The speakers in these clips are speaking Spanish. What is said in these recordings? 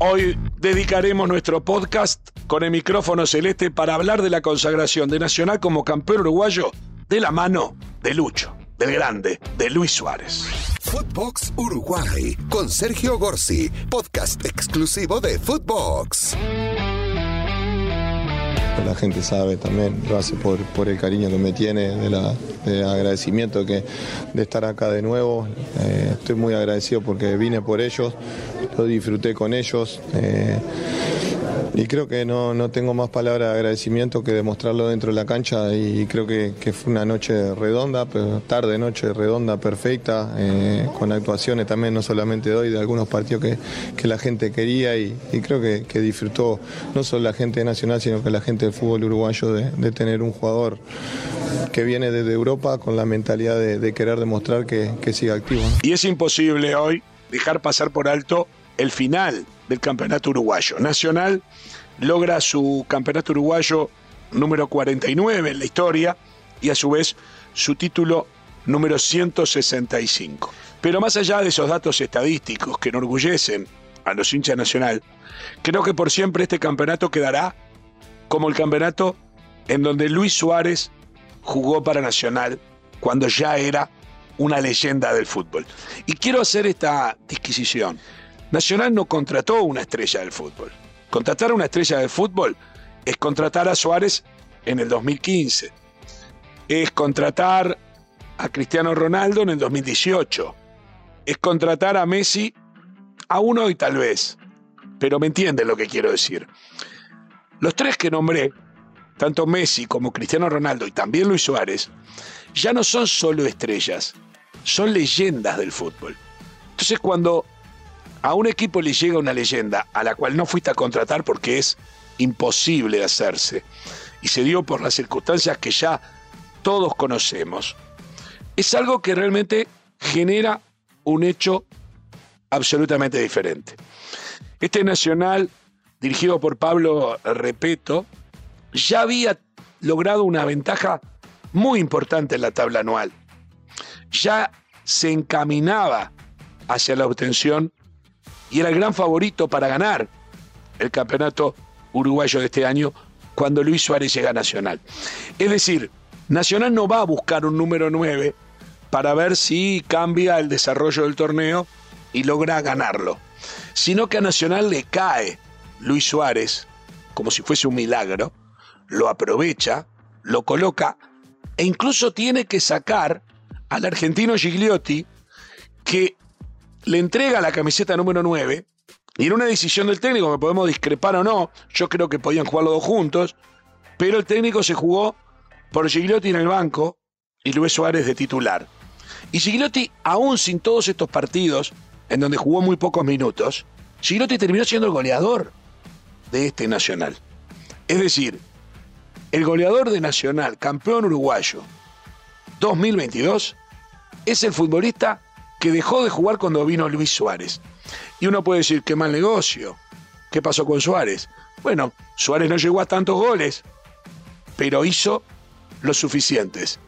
Hoy dedicaremos nuestro podcast con el micrófono celeste para hablar de la consagración de Nacional como campeón uruguayo de la mano de Lucho, del grande, de Luis Suárez. Footbox Uruguay con Sergio Gorsi, podcast exclusivo de Footbox. La gente sabe también, lo hace por, por el cariño que me tiene, de, la, de agradecimiento que, de estar acá de nuevo. Eh, estoy muy agradecido porque vine por ellos, lo disfruté con ellos. eh, y creo que no, no tengo más palabras de agradecimiento que demostrarlo dentro de la cancha y creo que, fue una noche redonda, tarde, noche redonda, perfecta, eh, con actuaciones también no solamente de hoy, de algunos partidos que, que la gente quería y, creo que, disfrutó no solo la gente nacional, sino que la gente del fútbol uruguayo de, tener un jugador que viene desde Europa con la mentalidad de, querer demostrar que, sigue activo. Y es imposible hoy dejar pasar por alto el final del campeonato uruguayo. Nacional logra su campeonato uruguayo número 49 en la historia y a su vez su título número 165. Pero más allá de esos datos estadísticos que enorgullecen a los hinchas nacional, creo que por siempre este campeonato quedará como el campeonato en donde Luis Suárez jugó para Nacional cuando ya era una leyenda del fútbol. Y quiero hacer esta disquisición. Nacional no contrató una estrella del fútbol. Contratar a una estrella del fútbol es contratar a Suárez en el 2015. Es contratar a Cristiano Ronaldo en el 2018. Es contratar a Messi aún hoy tal vez. Pero me entienden lo que quiero decir. Los tres que nombré, tanto Messi como Cristiano Ronaldo y también Luis Suárez, ya no son solo estrellas, son leyendas del fútbol. Entonces cuando a un equipo le llega una leyenda a la cual no fuiste a contratar porque es imposible hacerse y se dio por las circunstancias que ya todos conocemos, es algo que realmente genera un hecho absolutamente diferente. Este Nacional, dirigido por Pablo Repeto, ya había logrado una ventaja muy importante en la tabla anual. Ya se encaminaba hacia la obtención y era el gran favorito para ganar el campeonato uruguayo de este año cuando Luis Suárez llega a Nacional. Es decir, Nacional no va a buscar un número 9 para ver si cambia el desarrollo del torneo y logra ganarlo, sino que a Nacional le cae Luis Suárez como si fuese un milagro, lo aprovecha, lo coloca e incluso tiene que sacar al argentino Gigliotti que le entrega la camiseta número 9 y en una decisión del técnico, que podemos discrepar o no, yo creo que podían jugar los dos juntos, pero el técnico se jugó por Gigliotti en el banco y Luis Suárez de titular. Y Gigliotti, aún sin todos estos partidos, en donde jugó muy pocos minutos, Gigliotti terminó siendo el goleador de este Nacional. Es decir, el goleador de Nacional, campeón uruguayo 2022, es el futbolista que dejó de jugar cuando vino Luis Suárez. Y uno puede decir, qué mal negocio. ¿Qué pasó con Suárez? Bueno, Suárez no llegó a tantos goles, pero hizo los suficientes.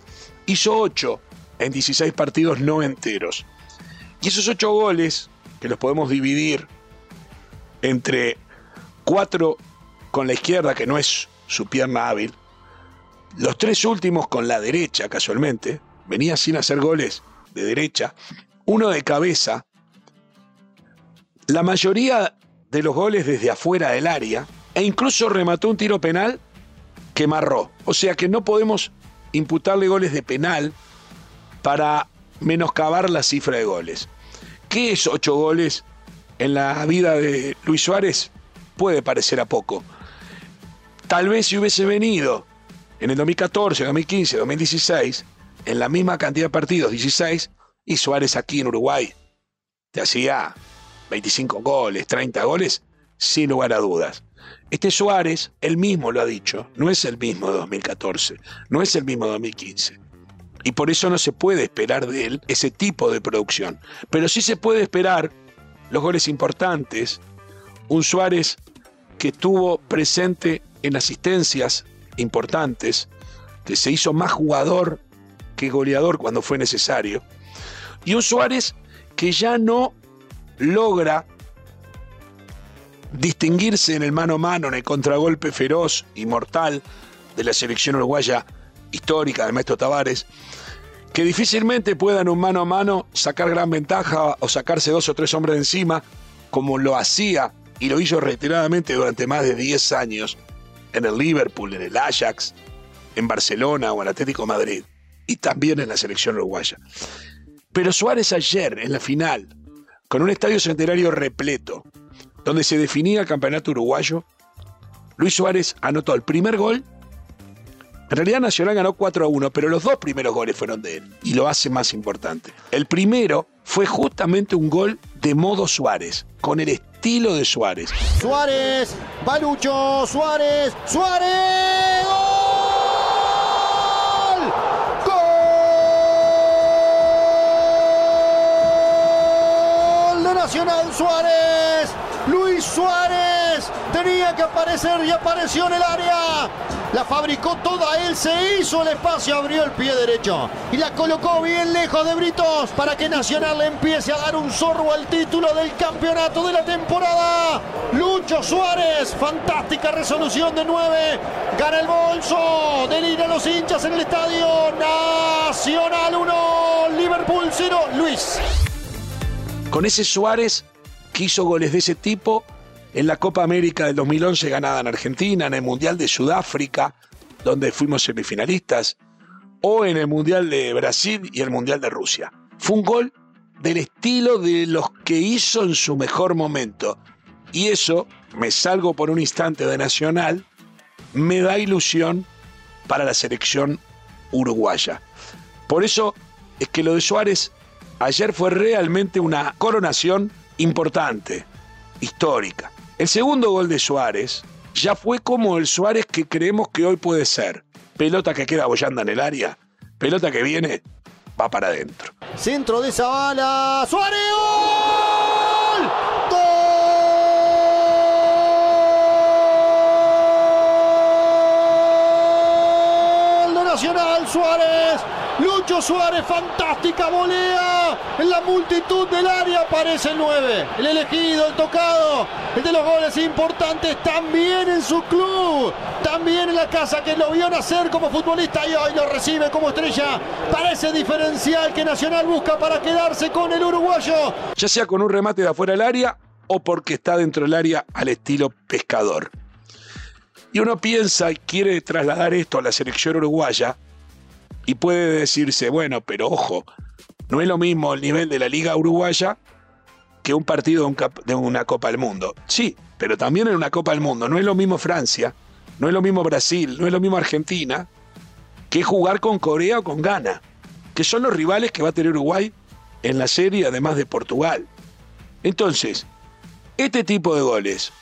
Hizo 8 en 16 partidos no enteros. Y esos 8 goles, que los podemos dividir entre 4 con la izquierda, que no es su pierna hábil, los tres últimos con la derecha, casualmente, venía sin hacer goles de derecha, uno de cabeza, la mayoría de los goles desde afuera del área, e incluso remató un tiro penal que marró. O sea que no podemos imputarle goles de penal para menoscabar la cifra de goles. ¿Qué es ocho goles en la vida de Luis Suárez? Puede parecer a poco. Tal vez si hubiese venido en el 2014, 2015, 2016, en la misma cantidad de partidos, 16, y Suárez aquí en Uruguay te hacía 25 goles, 30 goles, sin lugar a dudas. Este Suárez, él mismo lo ha dicho, no es el mismo de 2014, no es el mismo de 2015. Y por eso no se puede esperar de él ese tipo de producción. Pero sí se puede esperar los goles importantes, un Suárez que estuvo presente en asistencias importantes, que se hizo más jugador que goleador cuando fue necesario, y un Suárez que ya no logra distinguirse en el mano a mano, en el contragolpe feroz y mortal de la selección uruguaya histórica del maestro Tavares, que difícilmente puedan un mano a mano sacar gran ventaja o sacarse dos o tres hombres de encima, como lo hacía y lo hizo reiteradamente durante más de 10 años en el Liverpool, en el Ajax, en Barcelona o en Atlético Madrid, y también en la selección uruguaya. Pero Suárez ayer, en la final, con un estadio centenario repleto, donde se definía el campeonato uruguayo, Luis Suárez anotó el primer gol. En realidad Nacional ganó 4 a 1, pero los dos primeros goles fueron de él, y lo hace más importante. El primero fue justamente un gol de modo Suárez, con el estilo de Suárez. Suárez, Balucho, Suárez, Suárez. Nacional Suárez. Luis Suárez tenía que aparecer y apareció en el área. La fabricó toda él, se hizo el espacio, abrió el pie derecho y la colocó bien lejos de Britos para que Nacional le empiece a dar un zorro al título del campeonato de la temporada. Lucho Suárez, fantástica resolución de 9, gana el bolso, delira los hinchas en el estadio. Nacional 1, Liverpool 0, Luis. Con ese Suárez que hizo goles de ese tipo en la Copa América del 2011 ganada en Argentina, en el Mundial de Sudáfrica, donde fuimos semifinalistas, o en el Mundial de Brasil y el Mundial de Rusia. Fue un gol del estilo de los que hizo en su mejor momento. Y eso, me salgo por un instante de Nacional, me da ilusión para la selección uruguaya. Por eso es que lo de Suárez ayer fue realmente una coronación importante, histórica. El segundo gol de Suárez ya fue como el Suárez que creemos que hoy puede ser. Pelota que queda bollando en el área, pelota que viene, va para adentro. Centro de Zavala, Suárez. ¡Gol! ¡Gol! de Nacional Suárez. Lucho Suárez, fantástica volea. En la multitud del área aparece el 9. El elegido, el tocado. El de los goles importantes también en su club. También en la casa que lo vio nacer como futbolista y hoy lo recibe como estrella. Parece diferencial que Nacional busca para quedarse con el uruguayo. Ya sea con un remate de afuera del área o porque está dentro del área al estilo pescador. Y uno piensa y quiere trasladar esto a la selección uruguaya y puede decirse, bueno, pero ojo, no es lo mismo el nivel de la Liga Uruguaya que un partido de, una Copa del Mundo. Sí, pero también en una Copa del Mundo. No es lo mismo Francia, no es lo mismo Brasil, no es lo mismo Argentina, que jugar con Corea o con Ghana, que son los rivales que va a tener Uruguay en la serie, además de Portugal. Entonces, este tipo de goles,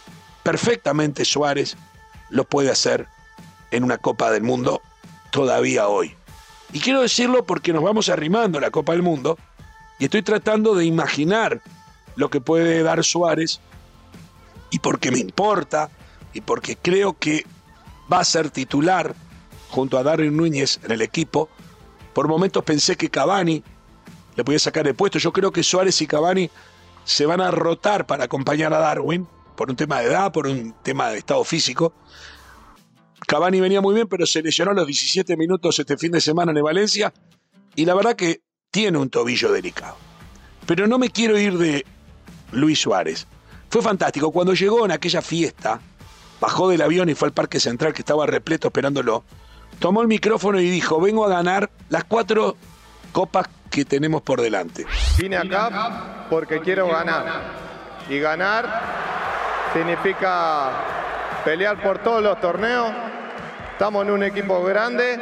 perfectamente Suárez los puede hacer en una Copa del Mundo todavía hoy. Y quiero decirlo porque nos vamos arrimando a la Copa del Mundo y estoy tratando de imaginar lo que puede dar Suárez y porque me importa y porque creo que va a ser titular junto a Darwin Núñez en el equipo. Por momentos pensé que Cavani le podía sacar el puesto. Yo creo que Suárez y Cavani se van a rotar para acompañar a Darwin por un tema de edad, por un tema de estado físico. Cavani venía muy bien, pero se lesionó a los 17 minutos este fin de semana en Valencia y la verdad que tiene un tobillo delicado. Pero no me quiero ir de Luis Suárez. Fue fantástico. Cuando llegó en aquella fiesta, bajó del avión y fue al Parque Central que estaba repleto esperándolo. Tomó el micrófono y dijo, vengo a ganar las cuatro copas que tenemos por delante. Vine acá porque quiero ganar. Y ganar significa pelear por todos los torneos. Estamos en un equipo grande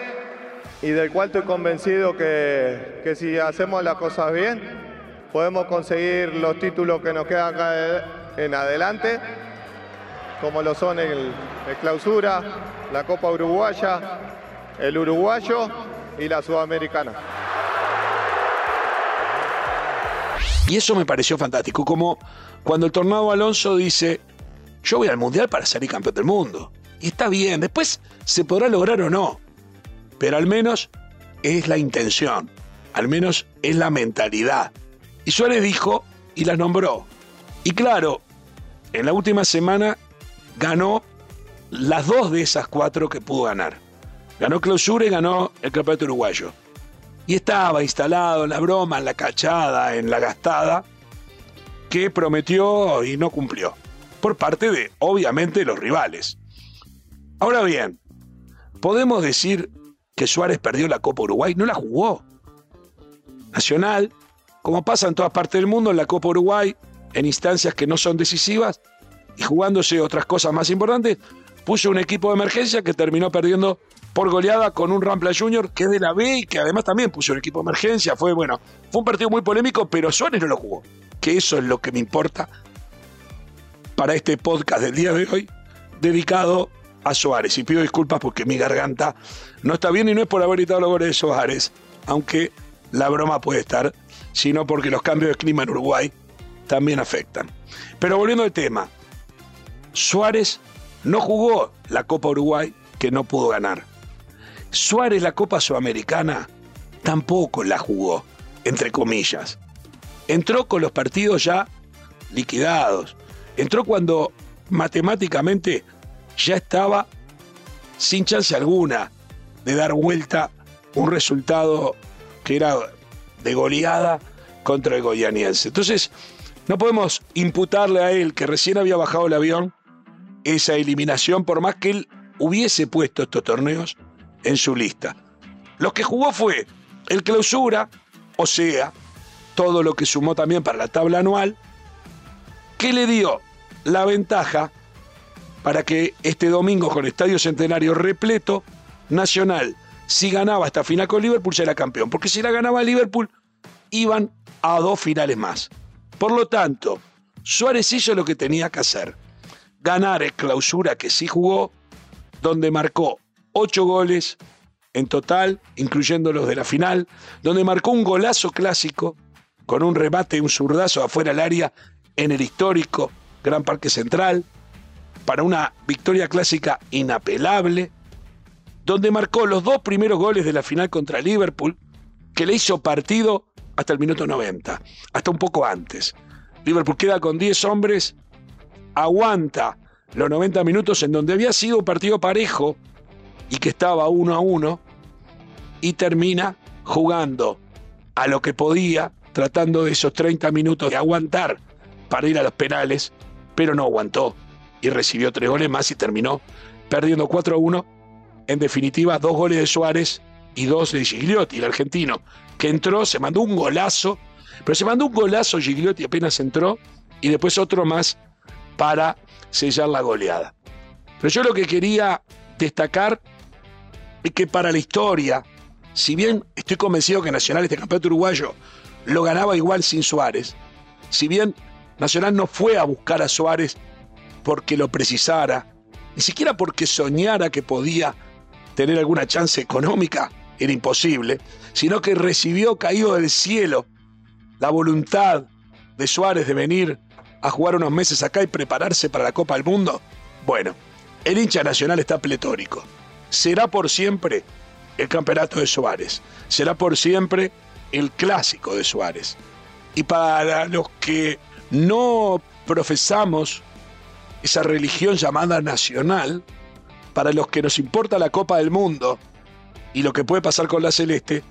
y del cual estoy convencido que, que si hacemos las cosas bien, podemos conseguir los títulos que nos quedan acá en adelante, como lo son el, el Clausura, la Copa Uruguaya, el Uruguayo y la Sudamericana. Y eso me pareció fantástico, como cuando el Tornado Alonso dice, yo voy al Mundial para salir campeón del mundo. Y está bien, después se podrá lograr o no, pero al menos es la intención, al menos es la mentalidad. Y Suárez dijo y la nombró. Y claro, en la última semana ganó las dos de esas cuatro que pudo ganar. Ganó clausura y ganó el campeonato uruguayo. Y estaba instalado en la broma, en la cachada, en la gastada, que prometió y no cumplió. Por parte de, obviamente, los rivales. Ahora bien, ¿podemos decir que Suárez perdió la Copa Uruguay? No la jugó. Nacional, como pasa en todas partes del mundo, en la Copa Uruguay, en instancias que no son decisivas y jugándose otras cosas más importantes, puso un equipo de emergencia que terminó perdiendo por goleada con un Rampla Junior que es de la B y que además también puso un equipo de emergencia. Fue bueno, fue un partido muy polémico, pero Suárez no lo jugó. Que eso es lo que me importa para este podcast del día de hoy, dedicado a Suárez. Y pido disculpas porque mi garganta no está bien y no es por haber gritado los goles de Suárez, aunque la broma puede estar, sino porque los cambios de clima en Uruguay también afectan. Pero volviendo al tema, Suárez no jugó la Copa Uruguay que no pudo ganar. Suárez la Copa Sudamericana tampoco la jugó, entre comillas. Entró con los partidos ya liquidados. Entró cuando matemáticamente ya estaba sin chance alguna de dar vuelta un resultado que era de goleada contra el goianiense. Entonces, no podemos imputarle a él, que recién había bajado el avión, esa eliminación, por más que él hubiese puesto estos torneos en su lista. Lo que jugó fue el clausura, o sea, todo lo que sumó también para la tabla anual, que le dio la ventaja para que este domingo con Estadio Centenario repleto, Nacional, si ganaba esta final con Liverpool, era campeón. Porque si la ganaba Liverpool, iban a dos finales más. Por lo tanto, Suárez hizo lo que tenía que hacer. Ganar el clausura que sí jugó, donde marcó ocho goles en total, incluyendo los de la final, donde marcó un golazo clásico con un remate, un zurdazo afuera del área en el histórico Gran Parque Central, para una victoria clásica inapelable, donde marcó los dos primeros goles de la final contra Liverpool, que le hizo partido hasta el minuto 90, hasta un poco antes. Liverpool queda con 10 hombres, aguanta los 90 minutos en donde había sido un partido parejo y que estaba uno a uno, y termina jugando a lo que podía, tratando de esos 30 minutos de aguantar para ir a los penales, pero no aguantó y recibió tres goles más y terminó perdiendo 4 a 1. En definitiva, dos goles de Suárez y dos de Gigliotti, el argentino, que entró, se mandó un golazo, pero se mandó un golazo Gigliotti apenas entró y después otro más para sellar la goleada. Pero yo lo que quería destacar es que para la historia, si bien estoy convencido que Nacional este campeonato uruguayo lo ganaba igual sin Suárez, si bien Nacional no fue a buscar a Suárez porque lo precisara, ni siquiera porque soñara que podía tener alguna chance económica, era imposible, sino que recibió caído del cielo la voluntad de Suárez de venir a jugar unos meses acá y prepararse para la Copa del Mundo. Bueno, el hincha nacional está pletórico. Será por siempre el campeonato de Suárez. Será por siempre el clásico de Suárez. Y para los que no profesamos esa religión llamada nacional, para los que nos importa la Copa del Mundo y lo que puede pasar con la Celeste,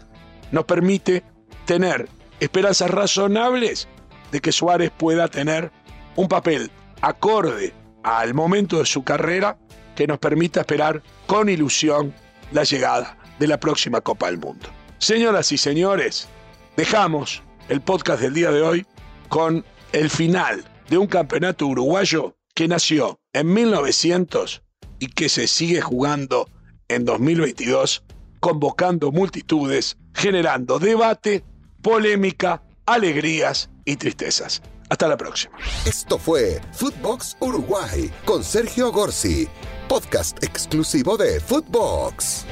nos permite tener esperanzas razonables de que Suárez pueda tener un papel acorde al momento de su carrera que nos permita esperar con ilusión la llegada de la próxima Copa del Mundo. Señoras y señores, dejamos el podcast del día de hoy con el final de un campeonato uruguayo que nació en 1900 y que se sigue jugando en 2022, convocando multitudes, generando debate, polémica, alegrías y tristezas. Hasta la próxima. Esto fue Footbox Uruguay con Sergio Gorsi, podcast exclusivo de Footbox.